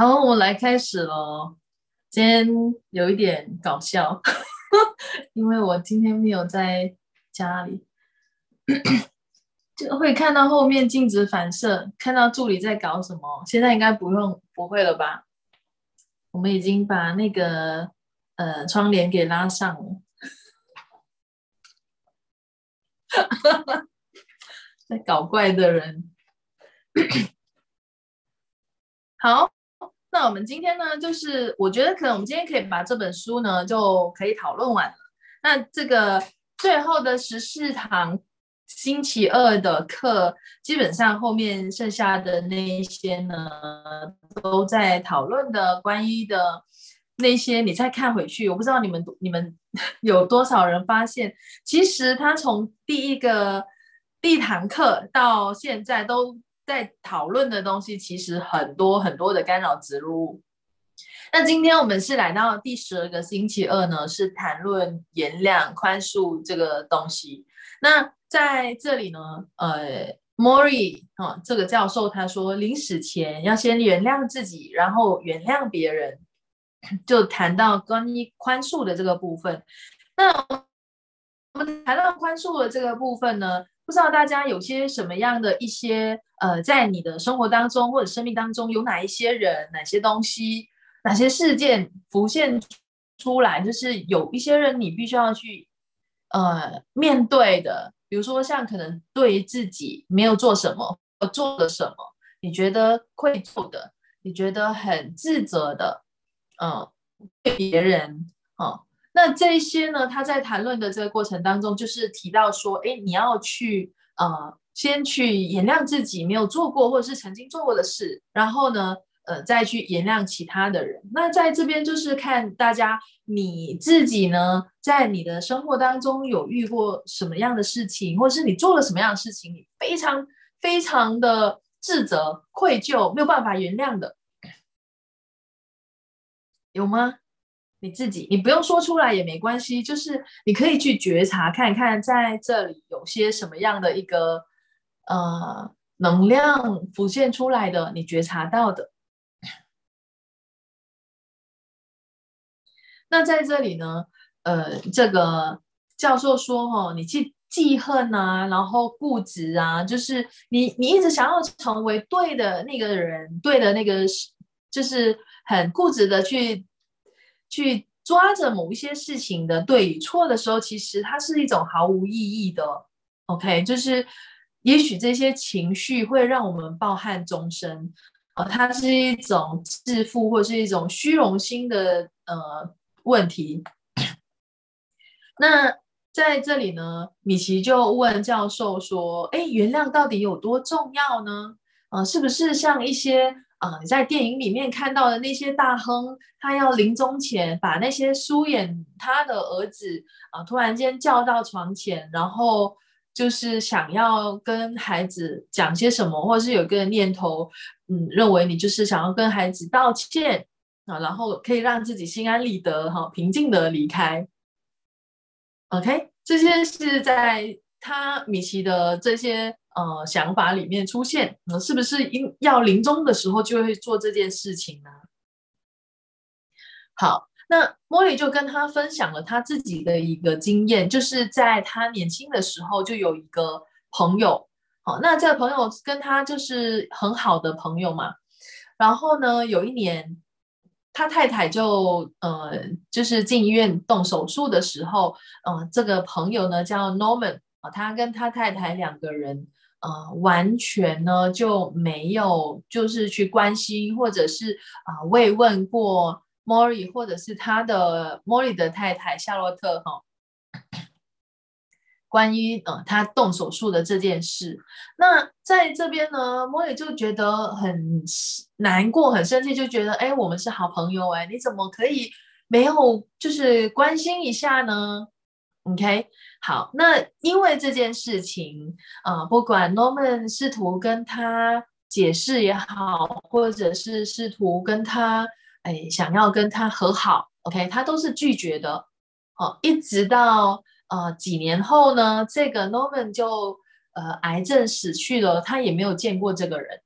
好，我来开始喽。今天有一点搞笑，因为我今天没有在家里，就会看到后面镜子反射，看到助理在搞什么。现在应该不用，不会了吧？我们已经把那个呃窗帘给拉上了。哈哈哈在搞怪的人，好。那我们今天呢，就是我觉得可能我们今天可以把这本书呢就可以讨论完了。那这个最后的十四堂星期二的课，基本上后面剩下的那一些呢，都在讨论的关于的那些。你再看回去，我不知道你们你们 有多少人发现，其实他从第一个第一堂课到现在都。在讨论的东西其实很多很多的干扰植入物。那今天我们是来到第十二个星期二呢，是谈论原谅、宽恕这个东西。那在这里呢，呃，Mori 啊，这个教授他说，临死前要先原谅自己，然后原谅别人，就谈到关于宽恕的这个部分。那我们谈到宽恕的这个部分呢？不知道大家有些什么样的一些呃，在你的生活当中或者生命当中，有哪一些人、哪些东西、哪些事件浮现出来，就是有一些人你必须要去呃面对的。比如说，像可能对于自己没有做什么，做了什么，你觉得愧疚的，你觉得很自责的，嗯，对别人，嗯。那这些呢？他在谈论的这个过程当中，就是提到说，哎，你要去呃，先去原谅自己没有做过或者是曾经做过的事，然后呢，呃，再去原谅其他的人。那在这边就是看大家你自己呢，在你的生活当中有遇过什么样的事情，或者是你做了什么样的事情，你非常非常的自责、愧疚，没有办法原谅的，有吗？你自己，你不用说出来也没关系，就是你可以去觉察看看，在这里有些什么样的一个呃能量浮现出来的，你觉察到的。那在这里呢，呃，这个教授说，哈，你去记恨啊，然后固执啊，就是你你一直想要成为对的那个人，对的那个就是很固执的去。去抓着某一些事情的对与错的时候，其实它是一种毫无意义的。OK，就是也许这些情绪会让我们抱憾终生，呃，它是一种自负或是一种虚荣心的呃问题。那在这里呢，米奇就问教授说：“哎，原谅到底有多重要呢？呃，是不是像一些？”啊，你在电影里面看到的那些大亨，他要临终前把那些疏远他的儿子啊，突然间叫到床前，然后就是想要跟孩子讲些什么，或者是有个念头，嗯，认为你就是想要跟孩子道歉啊，然后可以让自己心安理得哈，平静的离开。OK，这些是在他米奇的这些。呃，想法里面出现，呃，是不是因要临终的时候就会做这件事情呢？好，那莫莉就跟他分享了他自己的一个经验，就是在他年轻的时候就有一个朋友，好，那这个朋友跟他就是很好的朋友嘛。然后呢，有一年他太太就呃，就是进医院动手术的时候，呃，这个朋友呢叫 Norman 啊，他跟他太太两个人。呃，完全呢就没有，就是去关心或者是啊慰问过莫莉，或者是他的莫莉的太太夏洛特哈，关于呃他动手术的这件事。那在这边呢，莫莉就觉得很难过、很生气，就觉得哎，我们是好朋友哎，你怎么可以没有就是关心一下呢？OK，好，那因为这件事情，啊，不管 Norman 试图跟他解释也好，或者是试图跟他，哎，想要跟他和好，OK，他都是拒绝的。哦，一直到呃几年后呢，这个 Norman 就呃癌症死去了，他也没有见过这个人。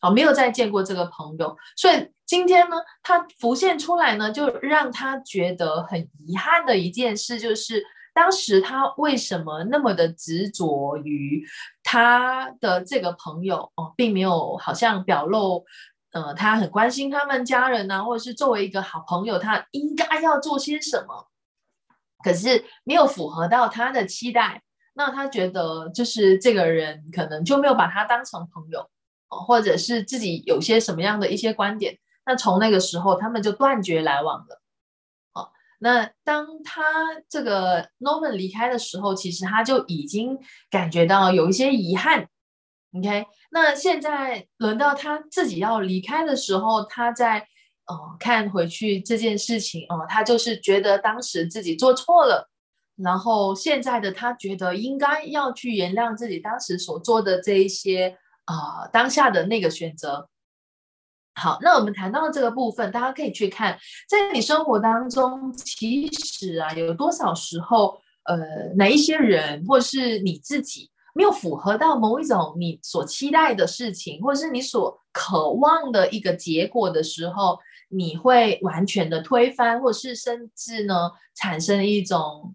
好，没有再见过这个朋友，所以今天呢，他浮现出来呢，就让他觉得很遗憾的一件事，就是当时他为什么那么的执着于他的这个朋友哦，并没有好像表露，呃，他很关心他们家人呐，或者是作为一个好朋友，他应该要做些什么，可是没有符合到他的期待，那他觉得就是这个人可能就没有把他当成朋友。或者是自己有些什么样的一些观点，那从那个时候他们就断绝来往了。那当他这个 Norman 离开的时候，其实他就已经感觉到有一些遗憾。OK，那现在轮到他自己要离开的时候，他在呃看回去这件事情哦，他就是觉得当时自己做错了，然后现在的他觉得应该要去原谅自己当时所做的这一些。啊，当下的那个选择。好，那我们谈到这个部分，大家可以去看，在你生活当中，其实啊，有多少时候，呃，哪一些人，或是你自己，没有符合到某一种你所期待的事情，或是你所渴望的一个结果的时候，你会完全的推翻，或是甚至呢，产生一种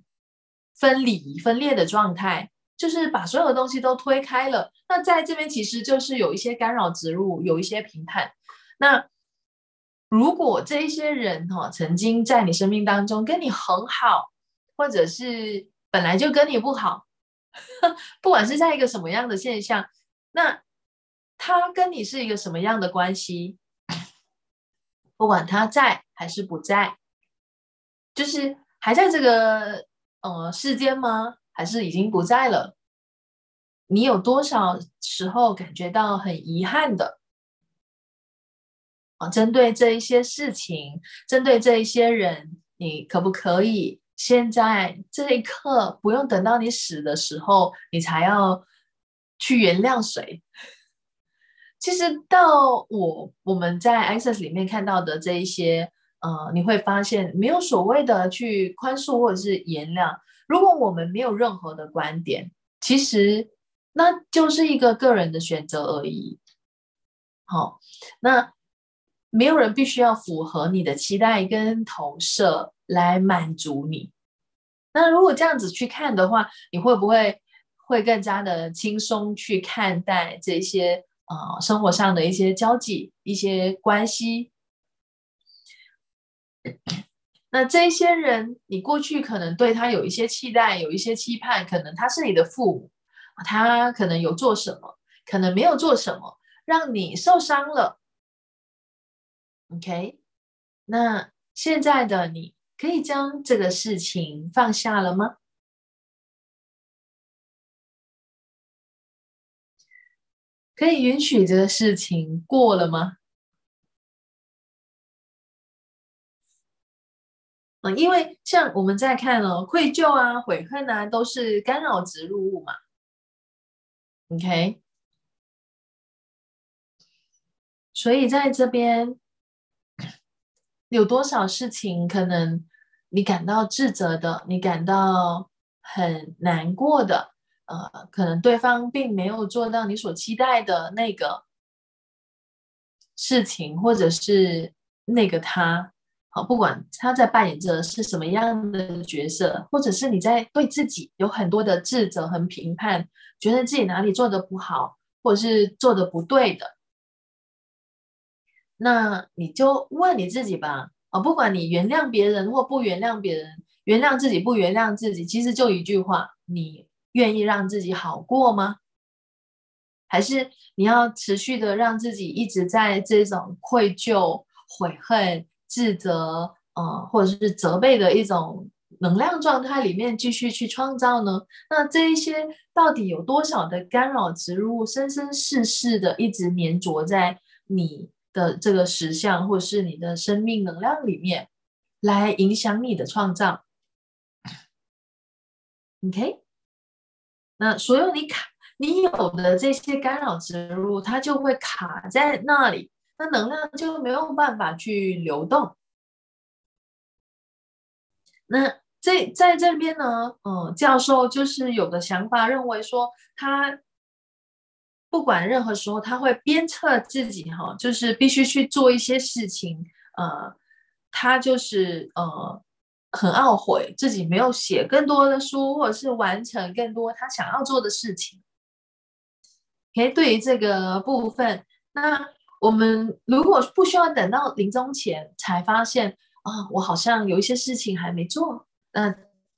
分离、分裂的状态。就是把所有的东西都推开了，那在这边其实就是有一些干扰植入，有一些评判。那如果这一些人哈曾经在你生命当中跟你很好，或者是本来就跟你不好，不管是在一个什么样的现象，那他跟你是一个什么样的关系？不管他在还是不在，就是还在这个呃世间吗？还是已经不在了？你有多少时候感觉到很遗憾的？啊，针对这一些事情，针对这一些人，你可不可以现在这一刻，不用等到你死的时候，你才要去原谅谁？其实到我我们在 Access 里面看到的这一些，呃，你会发现没有所谓的去宽恕或者是原谅。如果我们没有任何的观点，其实那就是一个个人的选择而已。好，那没有人必须要符合你的期待跟投射来满足你。那如果这样子去看的话，你会不会会更加的轻松去看待这些呃生活上的一些交际、一些关系？那这些人，你过去可能对他有一些期待，有一些期盼，可能他是你的父母，他可能有做什么，可能没有做什么，让你受伤了。OK，那现在的你可以将这个事情放下了吗？可以允许这个事情过了吗？嗯，因为像我们在看了愧疚啊、悔恨啊，都是干扰植入物嘛。OK，所以在这边有多少事情可能你感到自责的，你感到很难过的，呃，可能对方并没有做到你所期待的那个事情，或者是那个他。好，不管他在扮演着是什么样的角色，或者是你在对自己有很多的自责和评判，觉得自己哪里做的不好，或者是做的不对的，那你就问你自己吧。啊，不管你原谅别人或不原谅别人，原谅自己不原谅自己，其实就一句话：你愿意让自己好过吗？还是你要持续的让自己一直在这种愧疚、悔恨？自责，呃，或者是责备的一种能量状态里面继续去创造呢？那这一些到底有多少的干扰植入，生生世世的一直粘着在你的这个实相，或是你的生命能量里面，来影响你的创造？OK，那所有你卡你有的这些干扰植入，它就会卡在那里。那能量就没有办法去流动。那这在这边呢，嗯，教授就是有个想法，认为说他不管任何时候，他会鞭策自己哈，就是必须去做一些事情，呃，他就是呃很懊悔自己没有写更多的书，或者是完成更多他想要做的事情。OK，对于这个部分，那我们如果不需要等到临终前才发现啊，我好像有一些事情还没做，那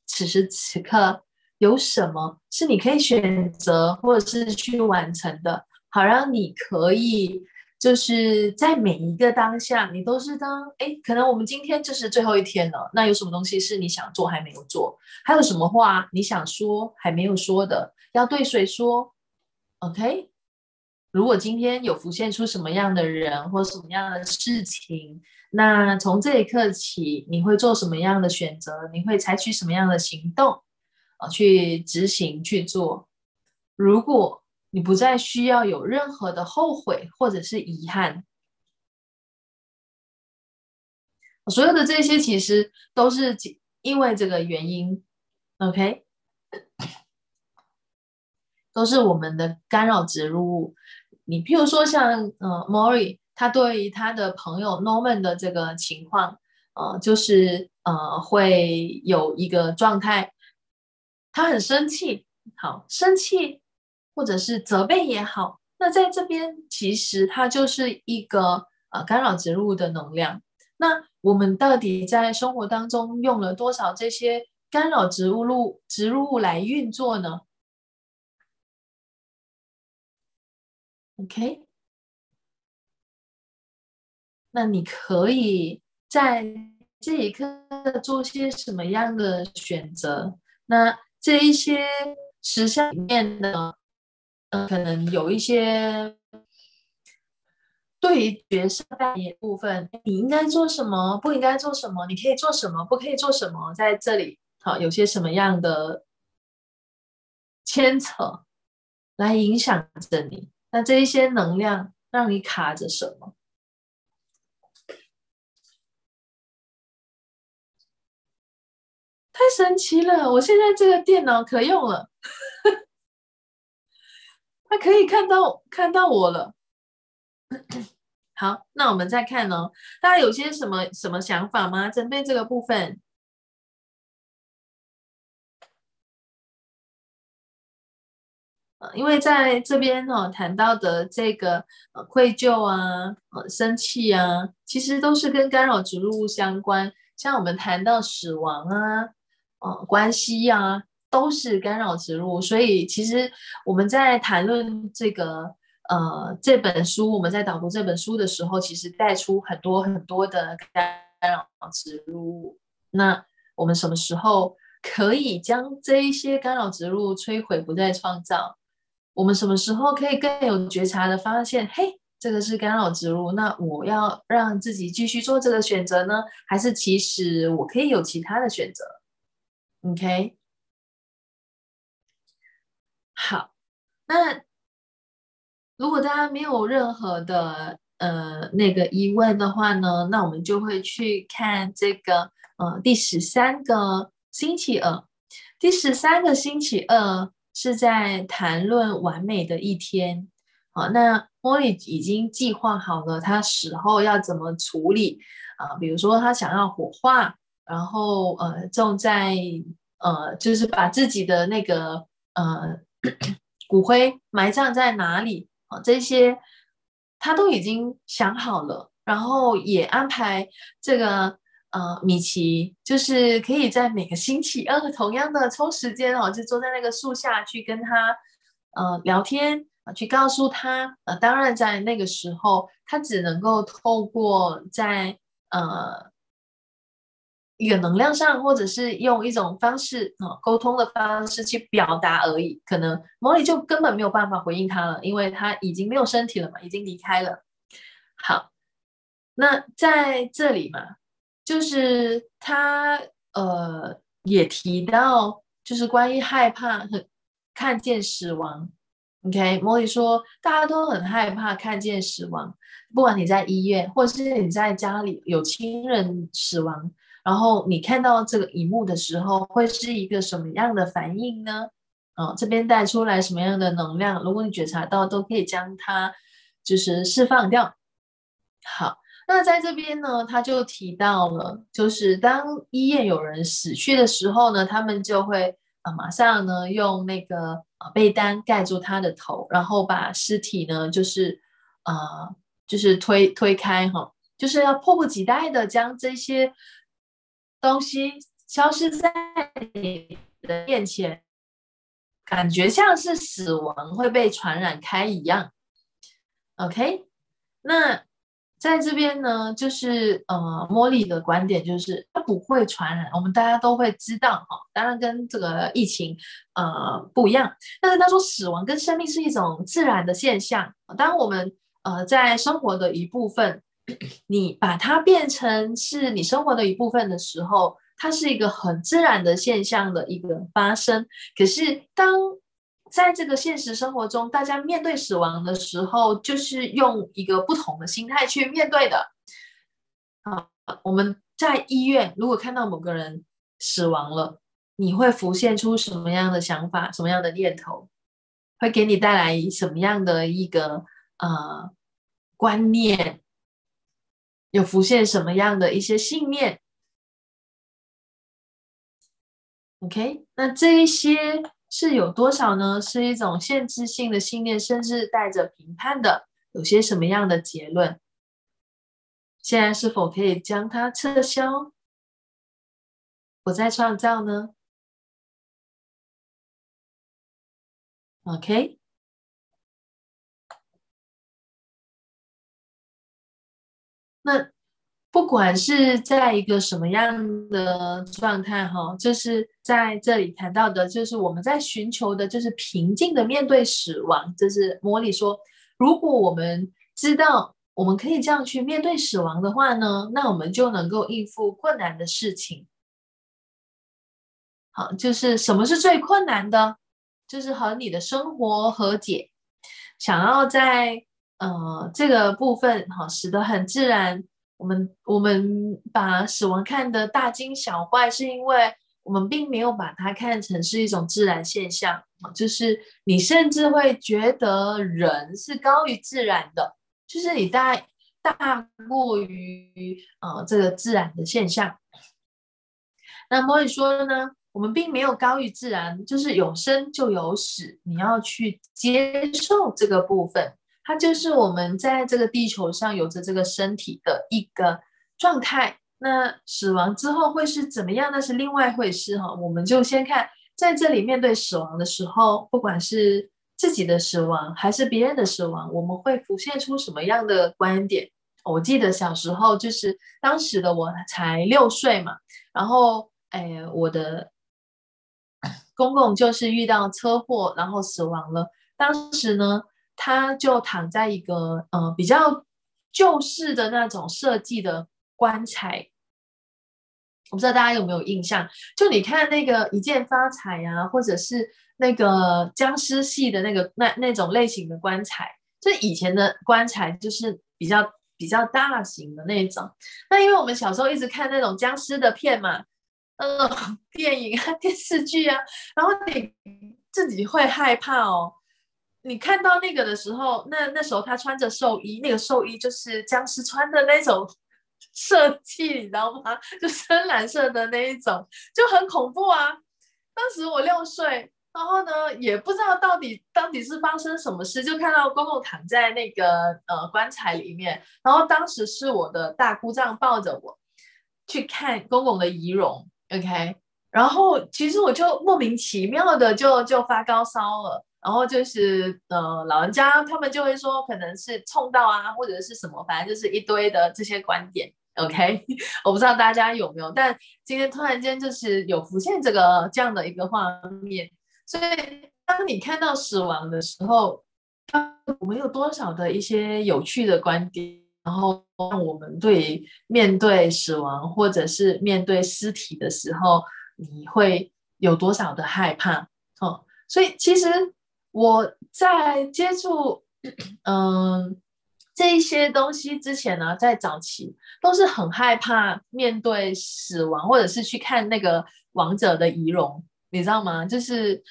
此时此刻。有什么是你可以选择或者是去完成的，好让你可以就是在每一个当下，你都是当哎，可能我们今天就是最后一天了，那有什么东西是你想做还没有做？还有什么话你想说还没有说的？要对谁说？OK？如果今天有浮现出什么样的人或什么样的事情，那从这一刻起，你会做什么样的选择？你会采取什么样的行动？去执行去做。如果你不再需要有任何的后悔或者是遗憾，所有的这些其实都是因为这个原因，OK，都是我们的干扰植入物。你譬如说像呃，Mori，他对于他的朋友 Norman 的这个情况，呃，就是呃会有一个状态。他很生气，好生气，或者是责备也好，那在这边其实它就是一个呃干扰植入的能量。那我们到底在生活当中用了多少这些干扰植物物植入物来运作呢？OK，那你可以在这一刻做些什么样的选择？那这一些实相里面呢，可能有一些对于角色扮演部分，你应该做什么，不应该做什么，你可以做什么，不可以做什么，在这里，好，有些什么样的牵扯来影响着你？那这一些能量让你卡着什么？太神奇了！我现在这个电脑可用了，它可以看到看到我了。好，那我们再看哦，大家有些什么什么想法吗？针对这个部分，因为在这边哦谈到的这个愧疚啊、生气啊，其实都是跟干扰植入物相关。像我们谈到死亡啊。呃，关系呀，都是干扰植入，所以其实我们在谈论这个呃这本书，我们在导读这本书的时候，其实带出很多很多的干扰植入。那我们什么时候可以将这一些干扰植入摧毁，不再创造？我们什么时候可以更有觉察的发现，嘿，这个是干扰植入，那我要让自己继续做这个选择呢，还是其实我可以有其他的选择？OK，好，那如果大家没有任何的呃那个疑问的话呢，那我们就会去看这个呃第十三个星期二，第十三个星期二是在谈论完美的一天。好，那茉莉已经计划好了他死后要怎么处理啊？比如说他想要火化。然后呃，种在呃，就是把自己的那个呃骨灰埋葬在哪里啊？这些他都已经想好了，然后也安排这个呃米奇，就是可以在每个星期二同样的抽时间哦，就坐在那个树下去跟他呃聊天啊，去告诉他呃，当然在那个时候，他只能够透过在呃。一个能量上，或者是用一种方式啊沟通的方式去表达而已，可能莫莉就根本没有办法回应他了，因为他已经没有身体了嘛，已经离开了。好，那在这里嘛，就是他呃也提到，就是关于害怕很看见死亡。OK，莫莉说大家都很害怕看见死亡，不管你在医院，或是你在家里有亲人死亡。然后你看到这个荧幕的时候，会是一个什么样的反应呢？啊，这边带出来什么样的能量，如果你觉察到，都可以将它就是释放掉。好，那在这边呢，他就提到了，就是当医院有人死去的时候呢，他们就会啊，马上呢用那个啊被单盖住他的头，然后把尸体呢就是啊就是推推开哈，就是要迫不及待的将这些东西消失在你的面前。感觉像是死亡会被传染开一样，OK？那在这边呢，就是呃，茉莉的观点就是它不会传染，我们大家都会知道哈。当然跟这个疫情呃不一样，但是他说死亡跟生命是一种自然的现象。当我们呃在生活的一部分，你把它变成是你生活的一部分的时候。它是一个很自然的现象的一个发生，可是当在这个现实生活中，大家面对死亡的时候，就是用一个不同的心态去面对的。啊，我们在医院如果看到某个人死亡了，你会浮现出什么样的想法、什么样的念头？会给你带来什么样的一个呃观念？有浮现什么样的一些信念？OK，那这一些是有多少呢？是一种限制性的信念，甚至带着评判的，有些什么样的结论？现在是否可以将它撤销，不再创造呢？OK，那。不管是在一个什么样的状态，哈，就是在这里谈到的，就是我们在寻求的，就是平静的面对死亡。就是魔力说，如果我们知道我们可以这样去面对死亡的话呢，那我们就能够应付困难的事情。好，就是什么是最困难的？就是和你的生活和解，想要在呃这个部分，哈，使得很自然。我们我们把死亡看得大惊小怪，是因为我们并没有把它看成是一种自然现象就是你甚至会觉得人是高于自然的，就是你大大过于呃这个自然的现象。那么你说呢？我们并没有高于自然，就是有生就有死，你要去接受这个部分。它就是我们在这个地球上有着这个身体的一个状态。那死亡之后会是怎么样？那是另外一回事哈。我们就先看在这里面对死亡的时候，不管是自己的死亡还是别人的死亡，我们会浮现出什么样的观点？我记得小时候就是当时的我才六岁嘛，然后哎，我的公公就是遇到车祸，然后死亡了。当时呢。他就躺在一个呃比较旧式的那种设计的棺材，我不知道大家有没有印象？就你看那个一键发财啊，或者是那个僵尸系的那个那那种类型的棺材，就以前的棺材就是比较比较大型的那种。那因为我们小时候一直看那种僵尸的片嘛，嗯，电影啊、电视剧啊，然后你自己会害怕哦。你看到那个的时候，那那时候他穿着寿衣，那个寿衣就是僵尸穿的那种 设计，你知道吗？就深蓝色的那一种，就很恐怖啊。当时我六岁，然后呢也不知道到底到底是发生什么事，就看到公公躺在那个呃棺材里面，然后当时是我的大姑丈抱着我去看公公的仪容，OK，然后其实我就莫名其妙的就就发高烧了。然后就是呃，老人家他们就会说，可能是冲到啊，或者是什么，反正就是一堆的这些观点。OK，我不知道大家有没有，但今天突然间就是有浮现这个这样的一个画面。所以当你看到死亡的时候，我们有多少的一些有趣的观点，然后让我们对面对死亡或者是面对尸体的时候，你会有多少的害怕？哦，所以其实。我在接触嗯这一些东西之前呢，在早期都是很害怕面对死亡，或者是去看那个王者的仪容，你知道吗？就是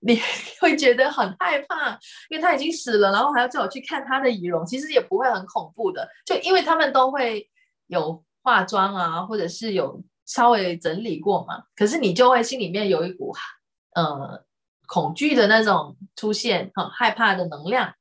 你 会觉得很害怕，因为他已经死了，然后还要叫我去看他的仪容，其实也不会很恐怖的，就因为他们都会有化妆啊，或者是有稍微整理过嘛，可是你就会心里面有一股呃恐惧的那种出现，很害怕的能量。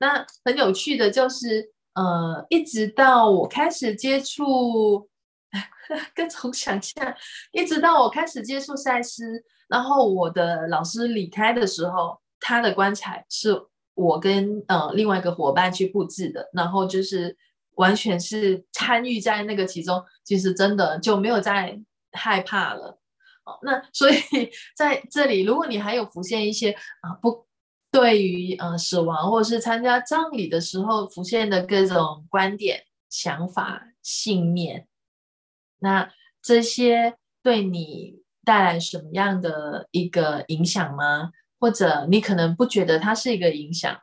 那很有趣的就是，呃，一直到我开始接触，各种想象，一直到我开始接触赛斯。然后我的老师离开的时候，他的棺材是我跟呃另外一个伙伴去布置的，然后就是完全是参与在那个其中，其实真的就没有再害怕了。哦，那所以 在这里，如果你还有浮现一些啊不对于呃死亡或者是参加葬礼的时候浮现的各种观点、想法、信念，那这些对你。带来什么样的一个影响吗？或者你可能不觉得它是一个影响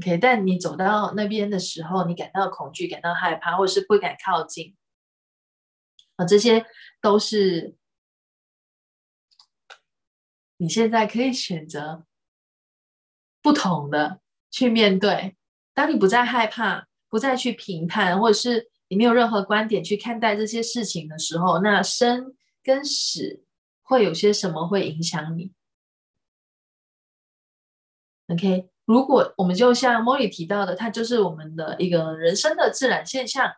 ，OK？但你走到那边的时候，你感到恐惧、感到害怕，或是不敢靠近啊，这些都是你现在可以选择不同的去面对。当你不再害怕，不再去评判，或者是。你没有任何观点去看待这些事情的时候，那生跟死会有些什么会影响你？OK，如果我们就像莫里提到的，它就是我们的一个人生的自然现象。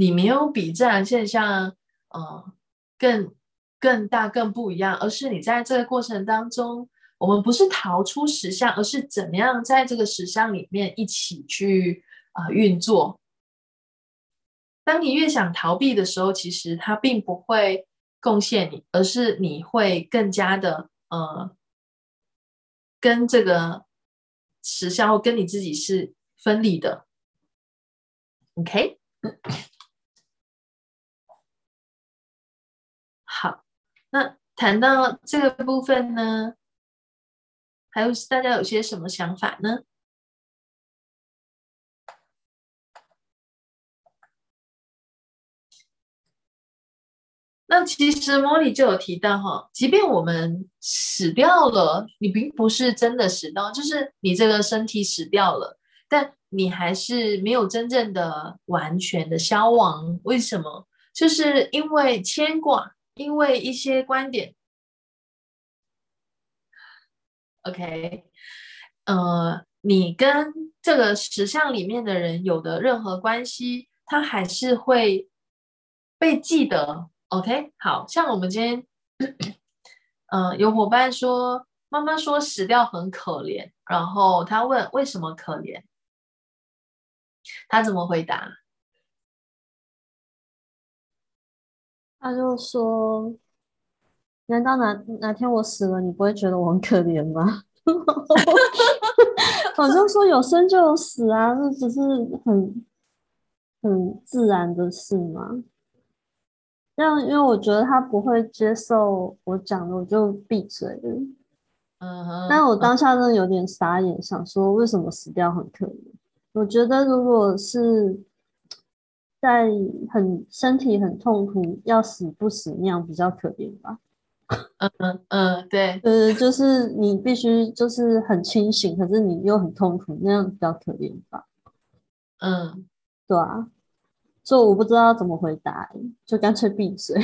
你没有比自然现象呃更更大更不一样，而是你在这个过程当中。我们不是逃出实相，而是怎么样在这个实相里面一起去啊运作。当你越想逃避的时候，其实它并不会贡献你，而是你会更加的呃跟这个实相或跟你自己是分离的。OK，那谈到这个部分呢？还有大家有些什么想法呢？那其实莫莉就有提到哈，即便我们死掉了，你并不是真的死掉，就是你这个身体死掉了，但你还是没有真正的完全的消亡。为什么？就是因为牵挂，因为一些观点。OK，呃，你跟这个石像里面的人有的任何关系，他还是会被记得。OK，好像我们今天，嗯，有伙伴说，妈妈说死掉很可怜，然后他问为什么可怜，他怎么回答？他就说。难道哪哪天我死了，你不会觉得我很可怜吗？我就说有生就有死啊，这只是很很自然的事嘛。这样，因为我觉得他不会接受我讲的，我就闭嘴了。嗯哼。但我当下真的有点傻眼，想说为什么死掉很可怜？我觉得如果是在很身体很痛苦要死不死那样比较可怜吧。嗯嗯嗯，对，呃，就是你必须就是很清醒，可是你又很痛苦，那样比较可怜吧？嗯，对啊，所以我不知道怎么回答，就干脆闭嘴。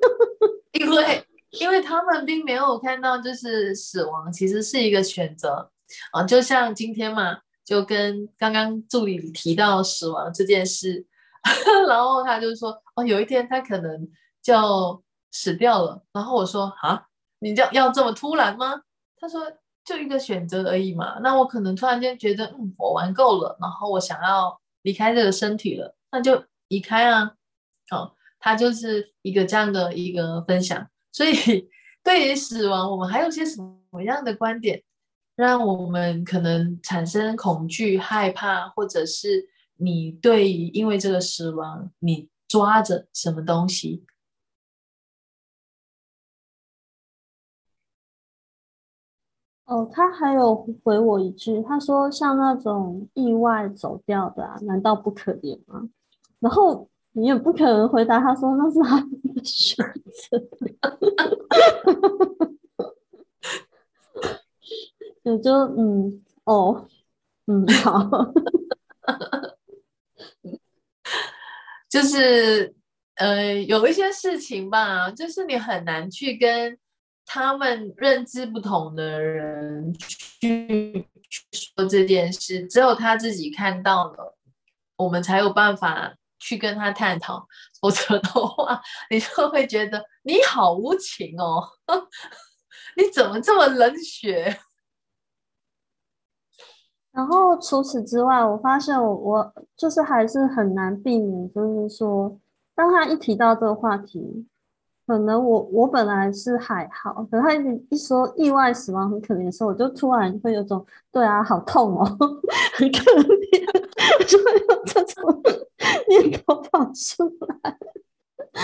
因为因为他们并没有看到，就是死亡其实是一个选择啊，就像今天嘛，就跟刚刚助理提到死亡这件事，然后他就说，哦，有一天他可能就。死掉了，然后我说啊，你要要这么突然吗？他说就一个选择而已嘛。那我可能突然间觉得，嗯，我玩够了，然后我想要离开这个身体了，那就离开啊。哦，他就是一个这样的一个分享。所以 对于死亡，我们还有些什么样的观点，让我们可能产生恐惧、害怕，或者是你对于因为这个死亡，你抓着什么东西？哦，他还有回我一句，他说像那种意外走掉的，难道不可怜吗？然后你也不可能回答他说那是他的选择。我就嗯哦嗯好，就是呃有一些事情吧，就是你很难去跟他们认知不同的人去说这件事，只有他自己看到了，我们才有办法去跟他探讨。否则的话，你就会觉得你好无情哦，你怎么这么冷血？然后除此之外，我发现我我就是还是很难避免，就是说，当他一提到这个话题，可能我我本来是还好，可他一一说意外死亡很可怜的时候，我就突然会有种对啊，好痛哦，很可怜，就会有这种 念头跑出来。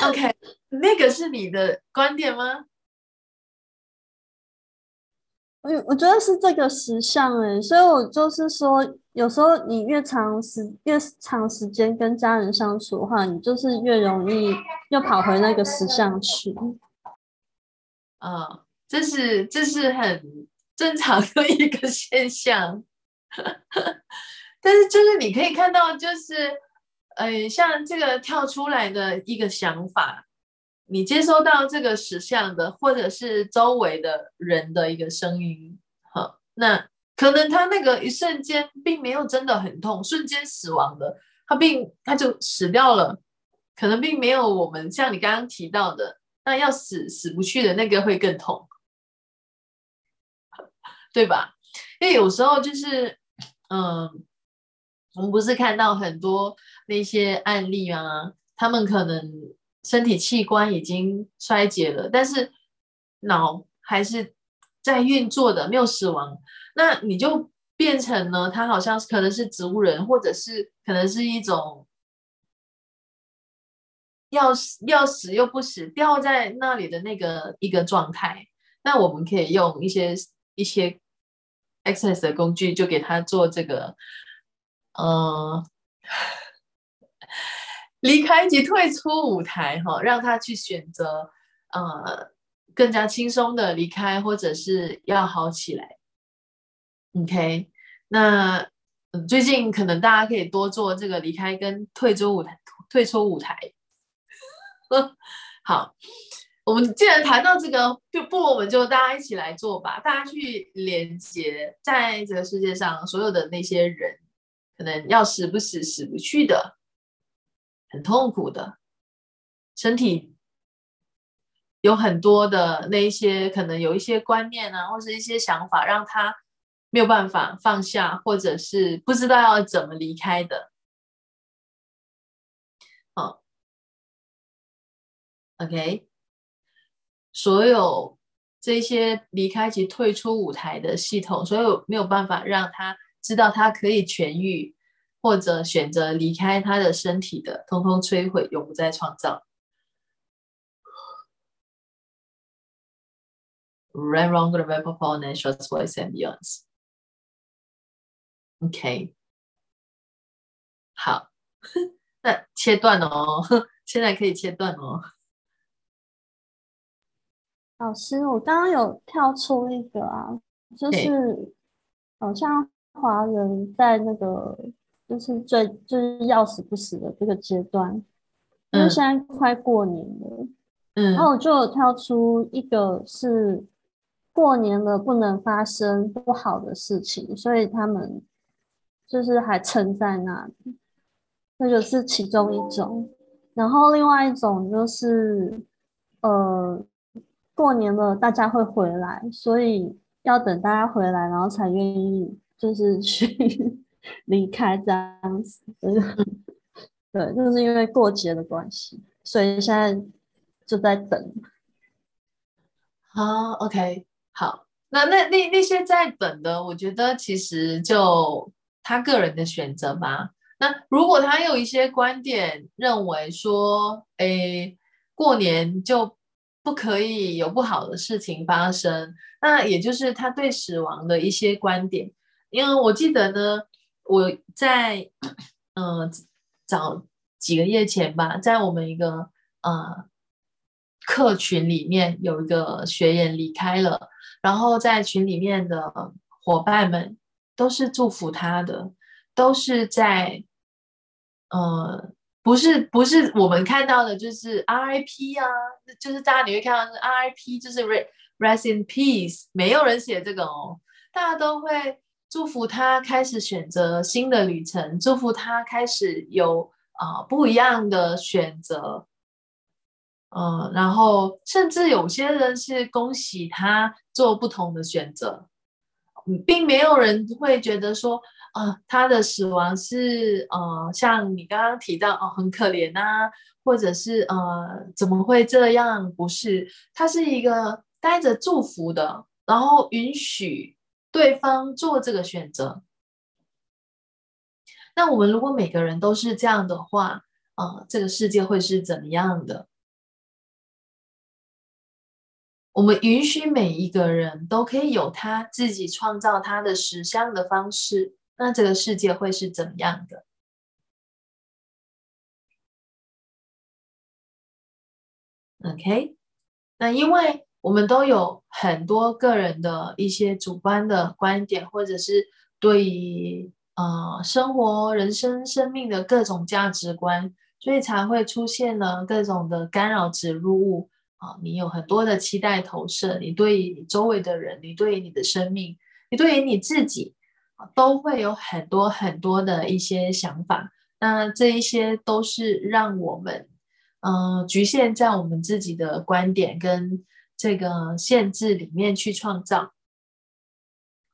OK，那个是你的观点吗？我我觉得是这个实相哎，所以我就是说，有时候你越长时越长时间跟家人相处的话，你就是越容易又跑回那个实相去。啊，这是这是很正常的一个现象。但是就是你可以看到，就是呃，像这个跳出来的一个想法。你接收到这个实相的，或者是周围的人的一个声音，哈，那可能他那个一瞬间并没有真的很痛，瞬间死亡的，他并他就死掉了，可能并没有我们像你刚刚提到的，那要死死不去的那个会更痛，对吧？因为有时候就是，嗯，我们不是看到很多那些案例啊，他们可能。身体器官已经衰竭了，但是脑还是在运作的，没有死亡。那你就变成了他好像可能是植物人，或者是可能是一种要死要死又不死，掉在那里的那个一个状态。那我们可以用一些一些 access 的工具，就给他做这个，嗯。离开及退出舞台，哈，让他去选择，呃，更加轻松的离开，或者是要好起来。OK，那嗯最近可能大家可以多做这个离开跟退出舞台，退出舞台。好，我们既然谈到这个，就不我们就大家一起来做吧，大家去连接在这个世界上所有的那些人，可能要死不死，死不去的。很痛苦的，身体有很多的那一些，可能有一些观念啊，或是一些想法，让他没有办法放下，或者是不知道要怎么离开的。好，OK，所有这些离开及退出舞台的系统，所有没有办法让他知道他可以痊愈。或者选择离开他的身体的，通通摧毁，永不再创造。Right, wrong, good, and short, voice, and beyonds. OK，好，那切断哦，现在可以切断哦。老师，我刚刚有跳出一个啊，就是好像华人在那个。就是最就是要死不死的这个阶段，因为现在快过年了，嗯，然后我就有挑出一个是过年了不能发生不好的事情，所以他们就是还撑在那里，这个是其中一种。然后另外一种就是，呃，过年了大家会回来，所以要等大家回来，然后才愿意就是 去。离开这样子，对，就是因为过节的关系，所以现在就在等。好，OK，好，那那那那些在等的，我觉得其实就他个人的选择吧。那如果他有一些观点认为说，哎，过年就不可以有不好的事情发生，那也就是他对死亡的一些观点。因为我记得呢。我在嗯早几个月前吧，在我们一个呃客群里面有一个学员离开了，然后在群里面的伙伴们都是祝福他的，都是在呃不是不是我们看到的，就是 RIP 啊，就是大家你会看到是 RIP，就是 Rest in Peace，没有人写这个哦，大家都会祝福他开始选择新的旅程，祝福他开始有。啊，不一样的选择，嗯，然后甚至有些人是恭喜他做不同的选择，并没有人会觉得说，啊，他的死亡是呃，像你刚刚提到哦，很可怜啊，或者是呃，怎么会这样？不是，他是一个带着祝福的，然后允许对方做这个选择。那我们如果每个人都是这样的话，啊，这个世界会是怎么样的？我们允许每一个人都可以有他自己创造他的实相的方式，那这个世界会是怎么样的？OK，那因为我们都有很多个人的一些主观的观点，或者是对于。呃，生活、人生、生命的各种价值观，所以才会出现了各种的干扰植入物啊！你有很多的期待投射，你对于你周围的人，你对于你的生命，你对于你自己，都会有很多很多的一些想法。那这一些都是让我们，嗯，局限在我们自己的观点跟这个限制里面去创造，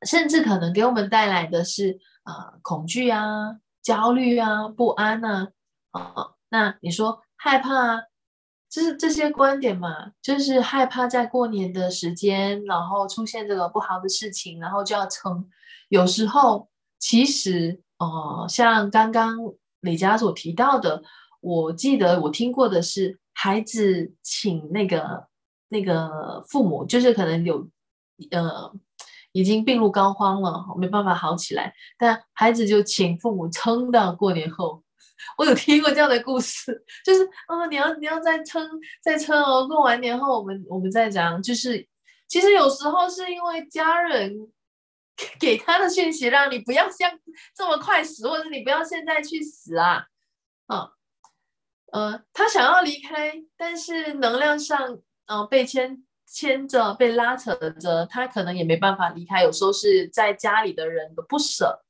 甚至可能给我们带来的是。啊，恐惧啊，焦虑啊，不安呐，啊，那你说害怕，就是这些观点嘛，就是害怕在过年的时间，然后出现这个不好的事情，然后就要撑。有时候其实，哦，像刚刚李佳所提到的，我记得我听过的是，孩子请那个那个父母，就是可能有，呃。已经病入膏肓了，没办法好起来，但孩子就请父母撑到过年后。我有听过这样的故事，就是哦，你要你要再撑再撑哦，过完年后我们我们再讲。就是其实有时候是因为家人给他的讯息，让你不要像这么快死，或者你不要现在去死啊，啊，呃，他想要离开，但是能量上嗯被牵。牵着被拉扯着，他可能也没办法离开。有时候是在家里的人的不舍，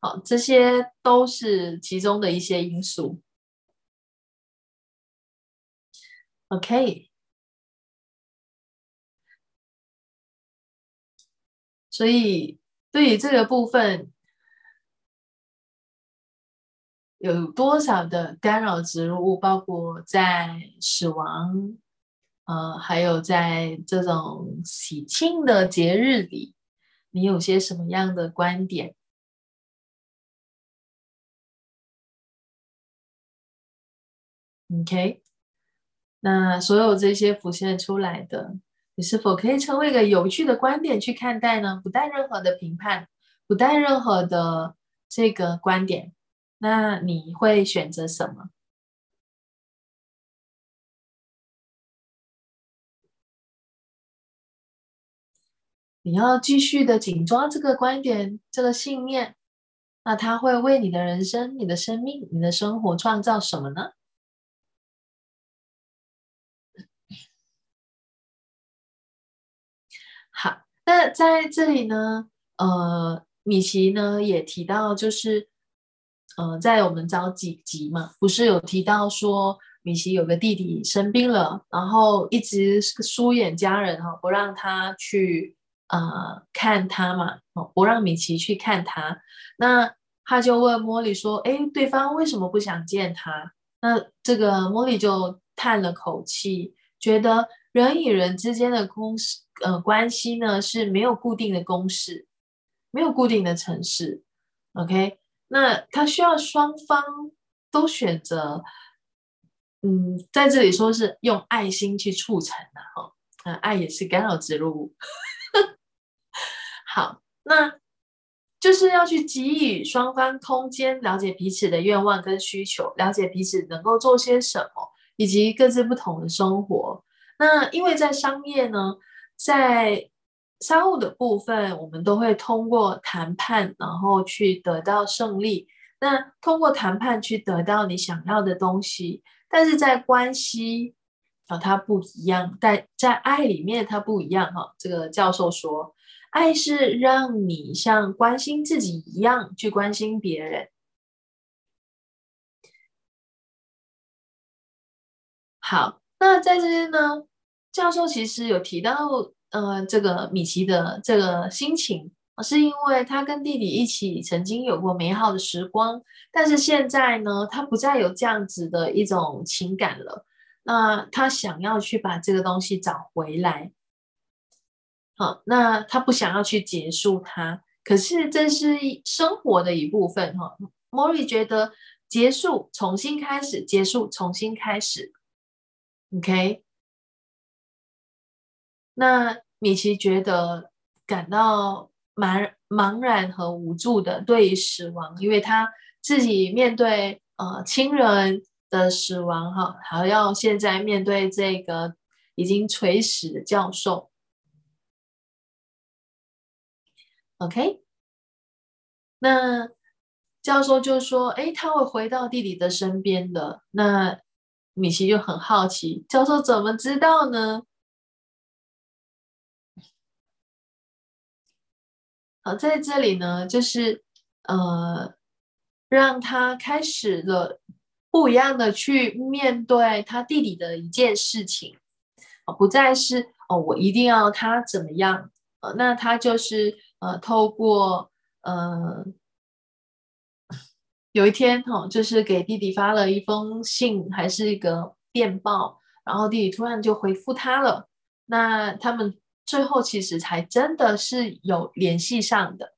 好，这些都是其中的一些因素。OK，所以对于这个部分，有多少的干扰植物，包括在死亡。呃，还有在这种喜庆的节日里，你有些什么样的观点？OK，那所有这些浮现出来的，你是否可以成为一个有趣的观点去看待呢？不带任何的评判，不带任何的这个观点，那你会选择什么？你要继续的紧抓这个观点、这个信念，那它会为你的人生、你的生命、你的生活创造什么呢？好，那在这里呢，呃，米奇呢也提到，就是，呃，在我们早几集嘛，不是有提到说，米奇有个弟弟生病了，然后一直疏远家人哈，不让他去。呃，看他嘛，哦不让米奇去看他，那他就问茉莉说：“哎，对方为什么不想见他？”那这个茉莉就叹了口气，觉得人与人之间的公式呃关系呢是没有固定的公式，没有固定的程式。OK，那他需要双方都选择，嗯，在这里说是用爱心去促成的哈，嗯，爱也是干扰植入物。好，那就是要去给予双方空间，了解彼此的愿望跟需求，了解彼此能够做些什么，以及各自不同的生活。那因为在商业呢，在商务的部分，我们都会通过谈判，然后去得到胜利。那通过谈判去得到你想要的东西，但是在关系啊，它不一样。在在爱里面，它不一样哈。这个教授说，爱是让你像关心自己一样去关心别人。好，那在这边呢，教授其实有提到，呃，这个米奇的这个心情。是因为他跟弟弟一起曾经有过美好的时光，但是现在呢，他不再有这样子的一种情感了。那他想要去把这个东西找回来，好，那他不想要去结束它。可是这是生活的一部分哈。莫瑞觉得结束，重新开始，结束，重新开始。OK，那米奇觉得感到。茫茫然和无助的对于死亡，因为他自己面对呃亲人的死亡哈，还要现在面对这个已经垂死的教授。OK，那教授就说：“哎，他会回到弟弟的身边的。”那米奇就很好奇，教授怎么知道呢？好，在这里呢，就是呃，让他开始了不一样的去面对他弟弟的一件事情，不再是哦，我一定要他怎么样，呃，那他就是呃，透过呃，有一天哈，就是给弟弟发了一封信，还是一个电报，然后弟弟突然就回复他了，那他们。最后其实才真的是有联系上的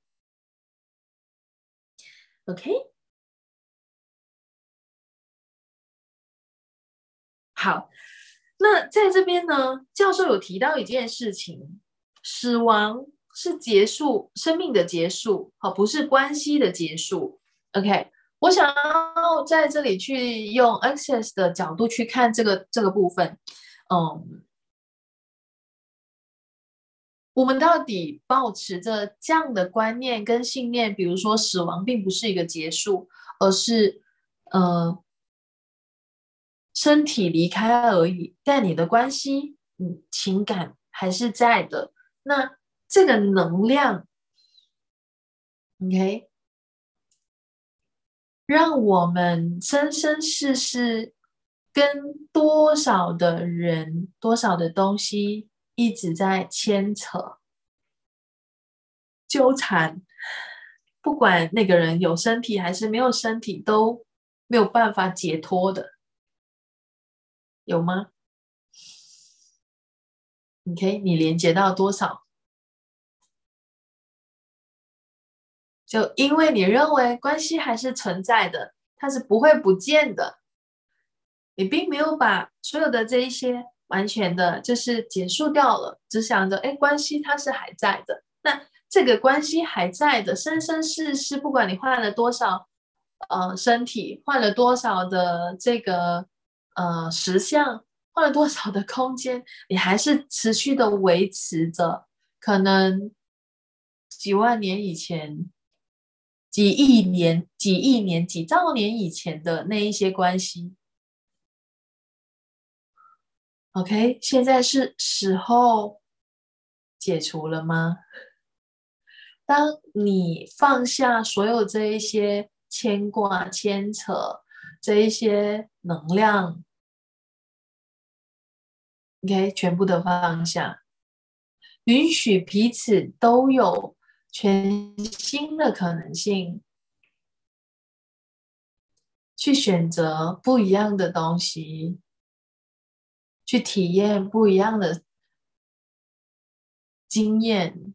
，OK。好，那在这边呢，教授有提到一件事情：死亡是结束生命的结束，好，不是关系的结束。OK，我想要在这里去用 Access 的角度去看这个这个部分，嗯。我们到底保持着这样的观念跟信念，比如说死亡并不是一个结束，而是呃身体离开而已，但你的关系、嗯情感还是在的。那这个能量，OK，让我们生生世世跟多少的人、多少的东西。一直在牵扯、纠缠，不管那个人有身体还是没有身体，都没有办法解脱的，有吗？OK，你连接到多少？就因为你认为关系还是存在的，它是不会不见的，你并没有把所有的这一些。完全的就是结束掉了，只想着哎，关系它是还在的。那这个关系还在的，生生世世，不管你换了多少呃身体，换了多少的这个呃实相，换了多少的空间，你还是持续的维持着可能几万年以前、几亿年、几亿年、几兆年以前的那一些关系。OK，现在是时候解除了吗？当你放下所有这一些牵挂、牵扯这一些能量，OK，全部的放下，允许彼此都有全新的可能性，去选择不一样的东西。去体验不一样的经验。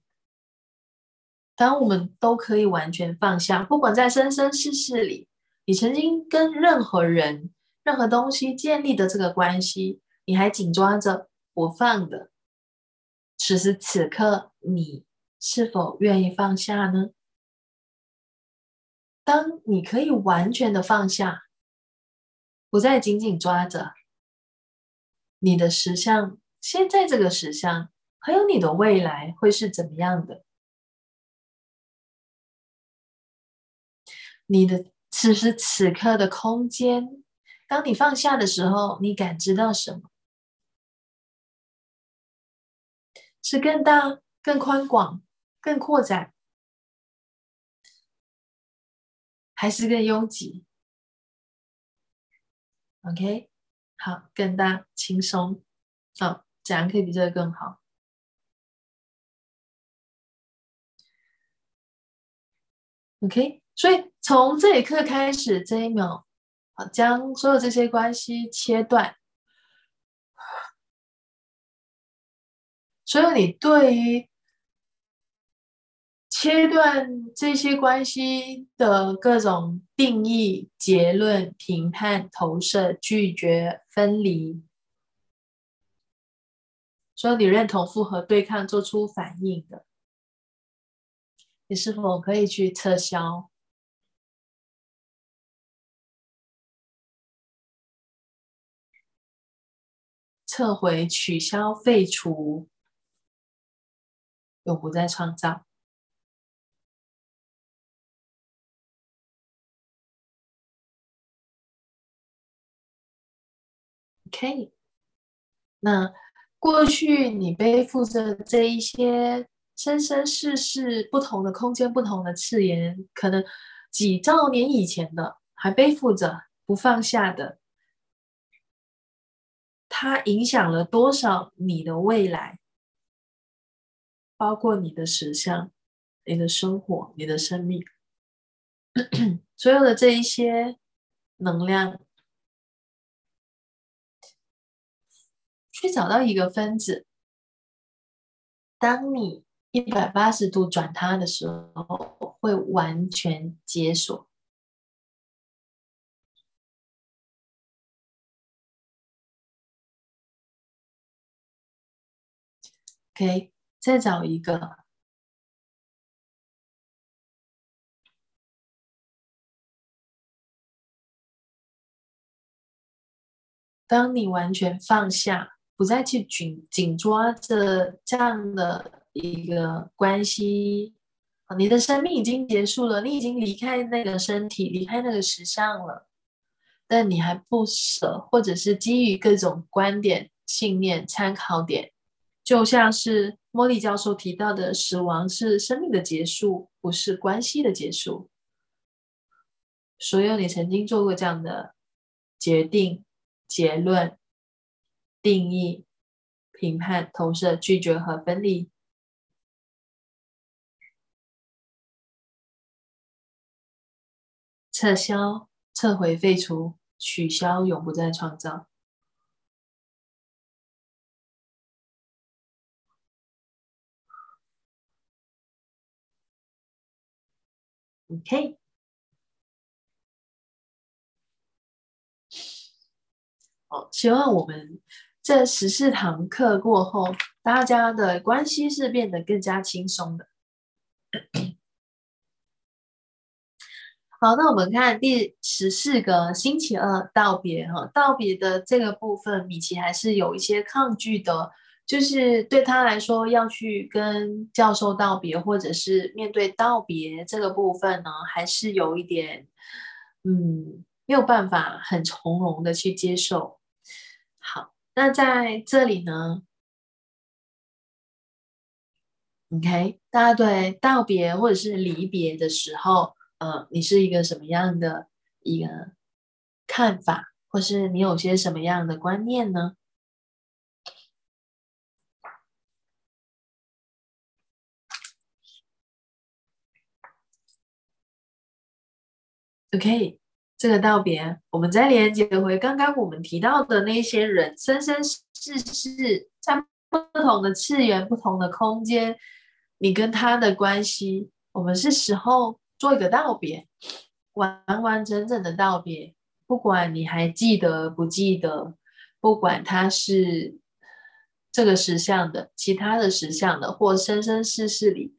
当我们都可以完全放下，不管在生生世世里，你曾经跟任何人、任何东西建立的这个关系，你还紧抓着不放的，此时此刻，你是否愿意放下呢？当你可以完全的放下，不再紧紧抓着你的实相，现在这个实相，还有你的未来会是怎么样的？你的此时此刻的空间，当你放下的时候，你感知到什么？是更大、更宽广、更扩展，还是更拥挤？OK，好，更大、轻松，好，怎样可以比这个更好？OK，所以。从这一刻开始，这一秒，好，将所有这些关系切断，所有你对于切断这些关系的各种定义、结论、评判、投射、拒绝、分离，所有你认同、复合、对抗、做出反应的，你是否可以去撤销？撤回、取消、废除，永不再创造。OK，那过去你背负着这一些生生世世不同的空间、不同的次元，可能几兆年以前的，还背负着不放下的。它影响了多少你的未来？包括你的实相、你的生活、你的生命，所有的这一些能量，去找到一个分子。当你一百八十度转它的时候，会完全解锁。OK，再找一个。当你完全放下，不再去紧紧抓着这样的一个关系，你的生命已经结束了，你已经离开那个身体，离开那个时尚了，但你还不舍，或者是基于各种观点、信念、参考点。就像是莫莉教授提到的，死亡是生命的结束，不是关系的结束。所有你曾经做过这样的决定、结论、定义、评判、投射、拒绝和分离，撤销、撤回、废除、取消，永不再创造。OK，好，希望我们这十四堂课过后，大家的关系是变得更加轻松的。好，那我们看第十四个星期二道别哈，道别的这个部分，米奇还是有一些抗拒的。就是对他来说，要去跟教授道别，或者是面对道别这个部分呢，还是有一点，嗯，没有办法很从容的去接受。好，那在这里呢，OK，大家对道别或者是离别的时候，呃，你是一个什么样的一个看法，或是你有些什么样的观念呢？OK，这个道别，我们再连接回刚刚我们提到的那些人，生生世世在不同的次元、不同的空间，你跟他的关系，我们是时候做一个道别，完完整整的道别。不管你还记得不记得，不管他是这个实相的、其他的实相的，或生生世世里。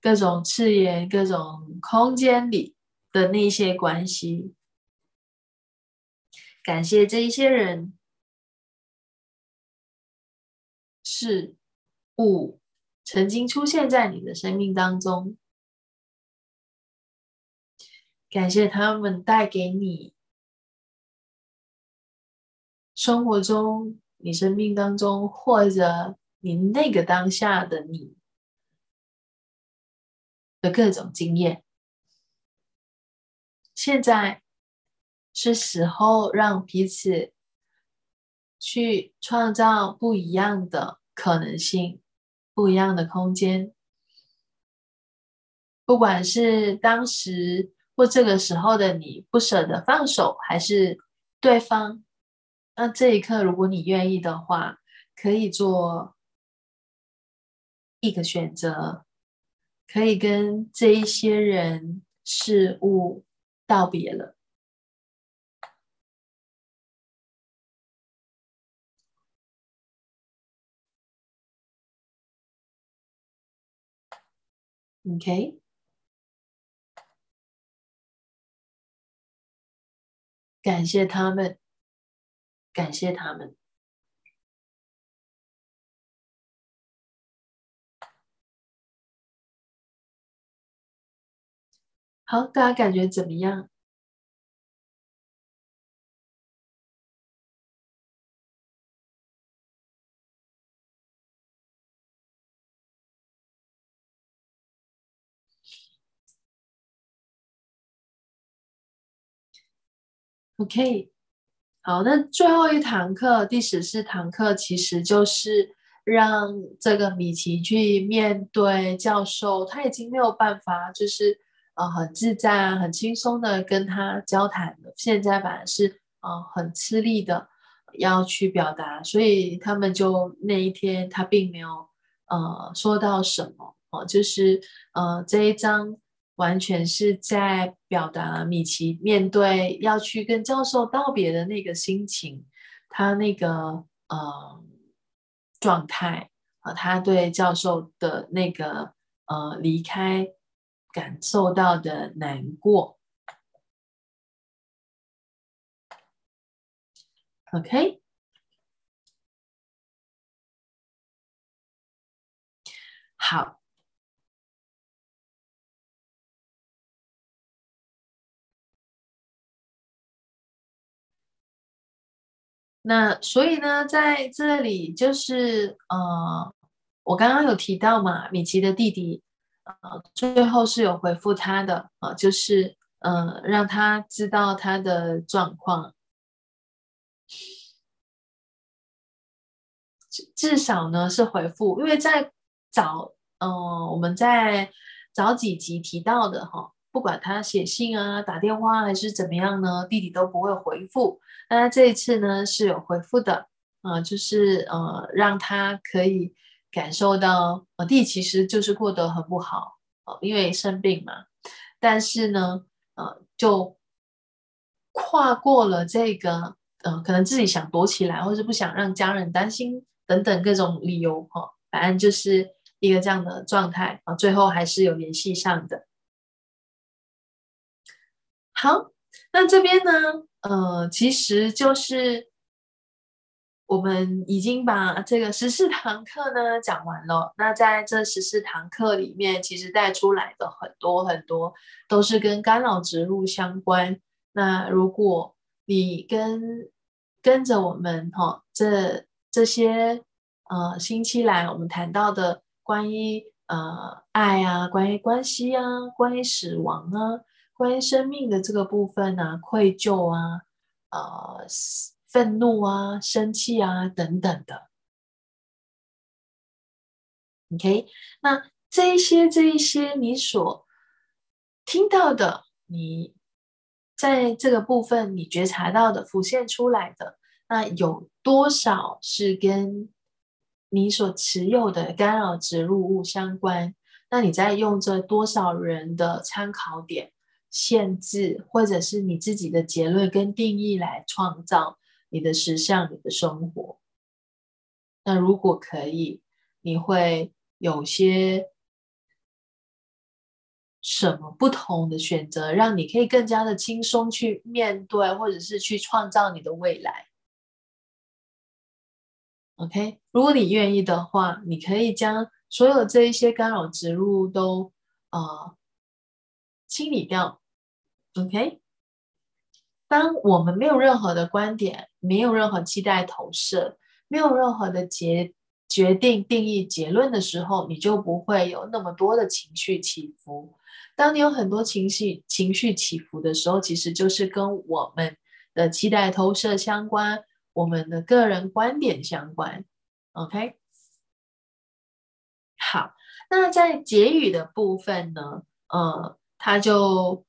各种次元、各种空间里的那些关系。感谢这一些人、事物曾经出现在你的生命当中，感谢他们带给你生活中、你生命当中或者你那个当下的你的各种经验。现在。是时候让彼此去创造不一样的可能性，不一样的空间。不管是当时或这个时候的你不舍得放手，还是对方，那这一刻，如果你愿意的话，可以做一个选择，可以跟这一些人事物告别了。OK，感谢他们，感谢他们。好，大家感觉怎么样？OK，好，那最后一堂课，第十四堂课，其实就是让这个米奇去面对教授，他已经没有办法，就是呃很自在啊，很轻松的跟他交谈的。现在反而是呃很吃力的要去表达，所以他们就那一天他并没有呃说到什么哦，就是呃这一章。完全是在表达米奇面对要去跟教授道别的那个心情，他那个呃状态和他对教授的那个呃离开感受到的难过。OK，好。那所以呢，在这里就是呃，我刚刚有提到嘛，米奇的弟弟呃，最后是有回复他的呃，就是呃，让他知道他的状况，至至少呢是回复，因为在早嗯，我们在早几集提到的哈。不管他写信啊、打电话还是怎么样呢，弟弟都不会回复。那这一次呢是有回复的，啊，就是呃让他可以感受到，我弟其实就是过得很不好，呃因为生病嘛。但是呢，呃就跨过了这个，呃可能自己想躲起来，或是不想让家人担心等等各种理由哈，反正就是一个这样的状态啊，最后还是有联系上的。好，那这边呢？呃，其实就是我们已经把这个十四堂课呢讲完了。那在这十四堂课里面，其实带出来的很多很多都是跟干扰植入相关。那如果你跟跟着我们哈，这这些呃星期来我们谈到的关于呃爱啊，关于关系啊，关于死亡啊。关于生命的这个部分啊，愧疚啊，呃，愤怒啊，生气啊，等等的。OK，那这一些，这一些你所听到的，你在这个部分你觉察到的、浮现出来的，那有多少是跟你所持有的干扰植入物相关？那你在用这多少人的参考点？限制，或者是你自己的结论跟定义来创造你的实相、你的生活。那如果可以，你会有些什么不同的选择，让你可以更加的轻松去面对，或者是去创造你的未来。OK，如果你愿意的话，你可以将所有这一些干扰植入都呃清理掉。OK，当我们没有任何的观点，没有任何期待投射，没有任何的结决定定义结论的时候，你就不会有那么多的情绪起伏。当你有很多情绪情绪起伏的时候，其实就是跟我们的期待投射相关。我们的个人观点相关，OK，好，那在结语的部分呢，呃，他就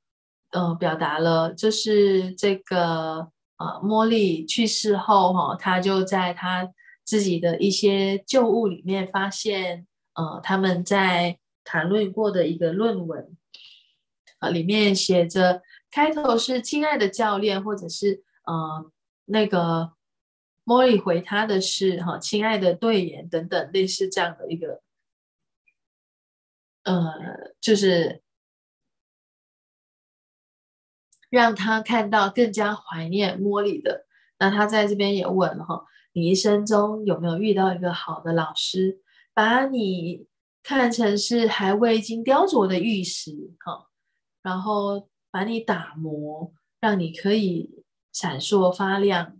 呃表达了，就是这个呃茉莉去世后哈，他就在他自己的一些旧物里面发现，呃，他们在谈论过的一个论文，啊，里面写着开头是“亲爱的教练”或者是呃那个。莫莉回他的是“哈，亲爱的队员”等等，类似这样的一个，呃，就是让他看到更加怀念莫莉的。那他在这边也问了哈，你一生中有没有遇到一个好的老师，把你看成是还未经雕琢的玉石哈，然后把你打磨，让你可以闪烁发亮。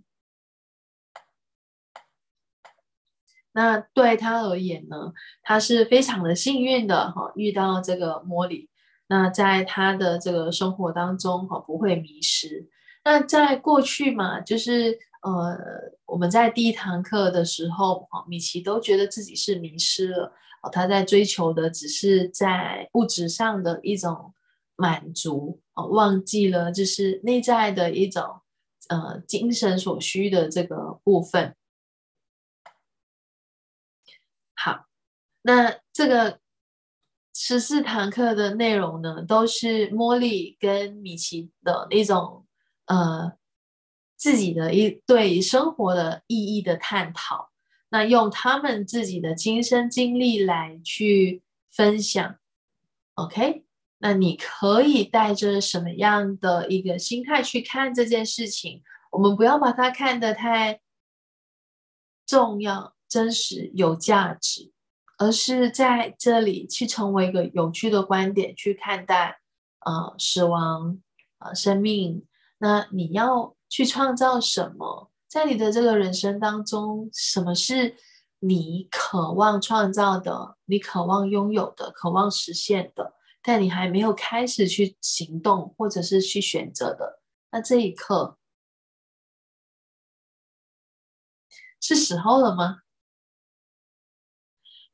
那对他而言呢，他是非常的幸运的哈，遇到这个莫里。那在他的这个生活当中哈，不会迷失。那在过去嘛，就是呃，我们在第一堂课的时候哈，米奇都觉得自己是迷失了。哦，他在追求的只是在物质上的一种满足哦，忘记了就是内在的一种呃精神所需的这个部分。好，那这个十四堂课的内容呢，都是茉莉跟米奇的一种呃自己的一对生活的意义的探讨。那用他们自己的亲身经历来去分享，OK？那你可以带着什么样的一个心态去看这件事情？我们不要把它看得太重要。真实有价值，而是在这里去成为一个有趣的观点去看待，呃，死亡，呃，生命。那你要去创造什么？在你的这个人生当中，什么是你渴望创造的？你渴望拥有的？渴望实现的？但你还没有开始去行动，或者是去选择的？那这一刻是时候了吗？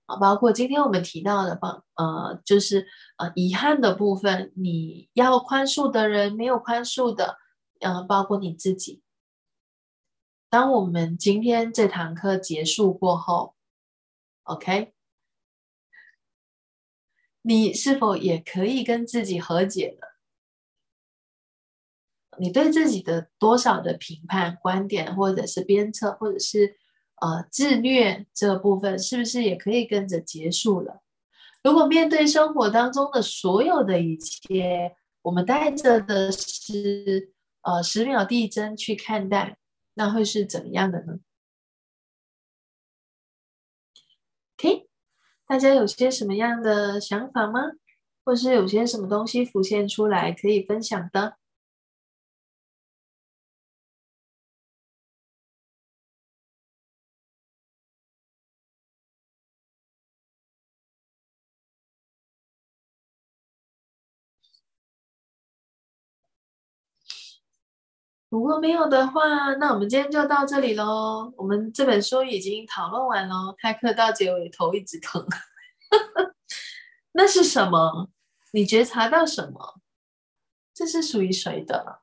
啊，包括今天我们提到的，帮呃，就是呃，遗憾的部分，你要宽恕的人没有宽恕的，呃，包括你自己。当我们今天这堂课结束过后，OK，你是否也可以跟自己和解了？你对自己的多少的评判、观点，或者是鞭策，或者是？呃，自虐这部分是不是也可以跟着结束了？如果面对生活当中的所有的一切，我们带着的是呃十秒递增去看待，那会是怎么样的呢？OK，大家有些什么样的想法吗？或是有些什么东西浮现出来可以分享的？如果没有的话，那我们今天就到这里喽。我们这本书已经讨论完喽，开课到结尾头一直疼。那是什么？你觉察到什么？这是属于谁的？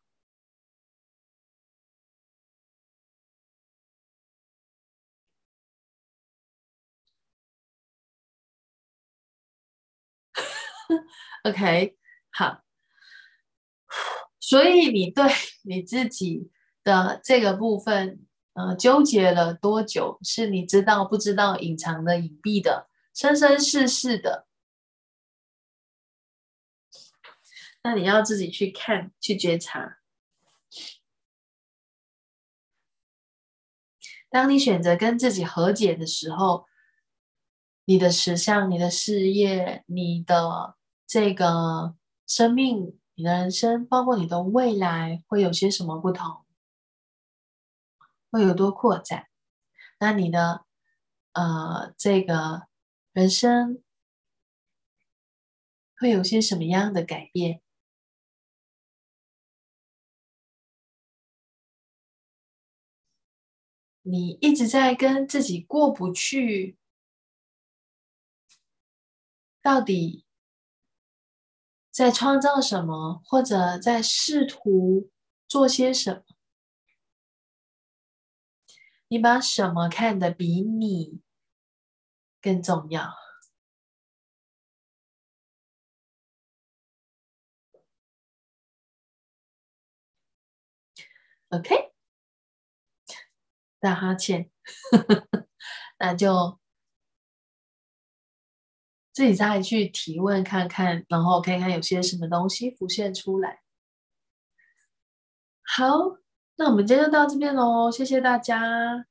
OK，好。所以你对 你自己的这个部分，呃，纠结了多久？是你知道不知道、隐藏的、隐蔽的、生生世世的？那你要自己去看，去觉察。当你选择跟自己和解的时候，你的实相、你的事业、你的这个生命、你的人生，包括你的未来，会有些什么不同？会有多扩展？那你的呃，这个人生会有些什么样的改变？你一直在跟自己过不去，到底在创造什么，或者在试图做些什么？你把什么看得比你更重要？OK。打哈欠，那就自己再去提问看看，然后看看有些什么东西浮现出来。好，那我们今天就到这边喽，谢谢大家。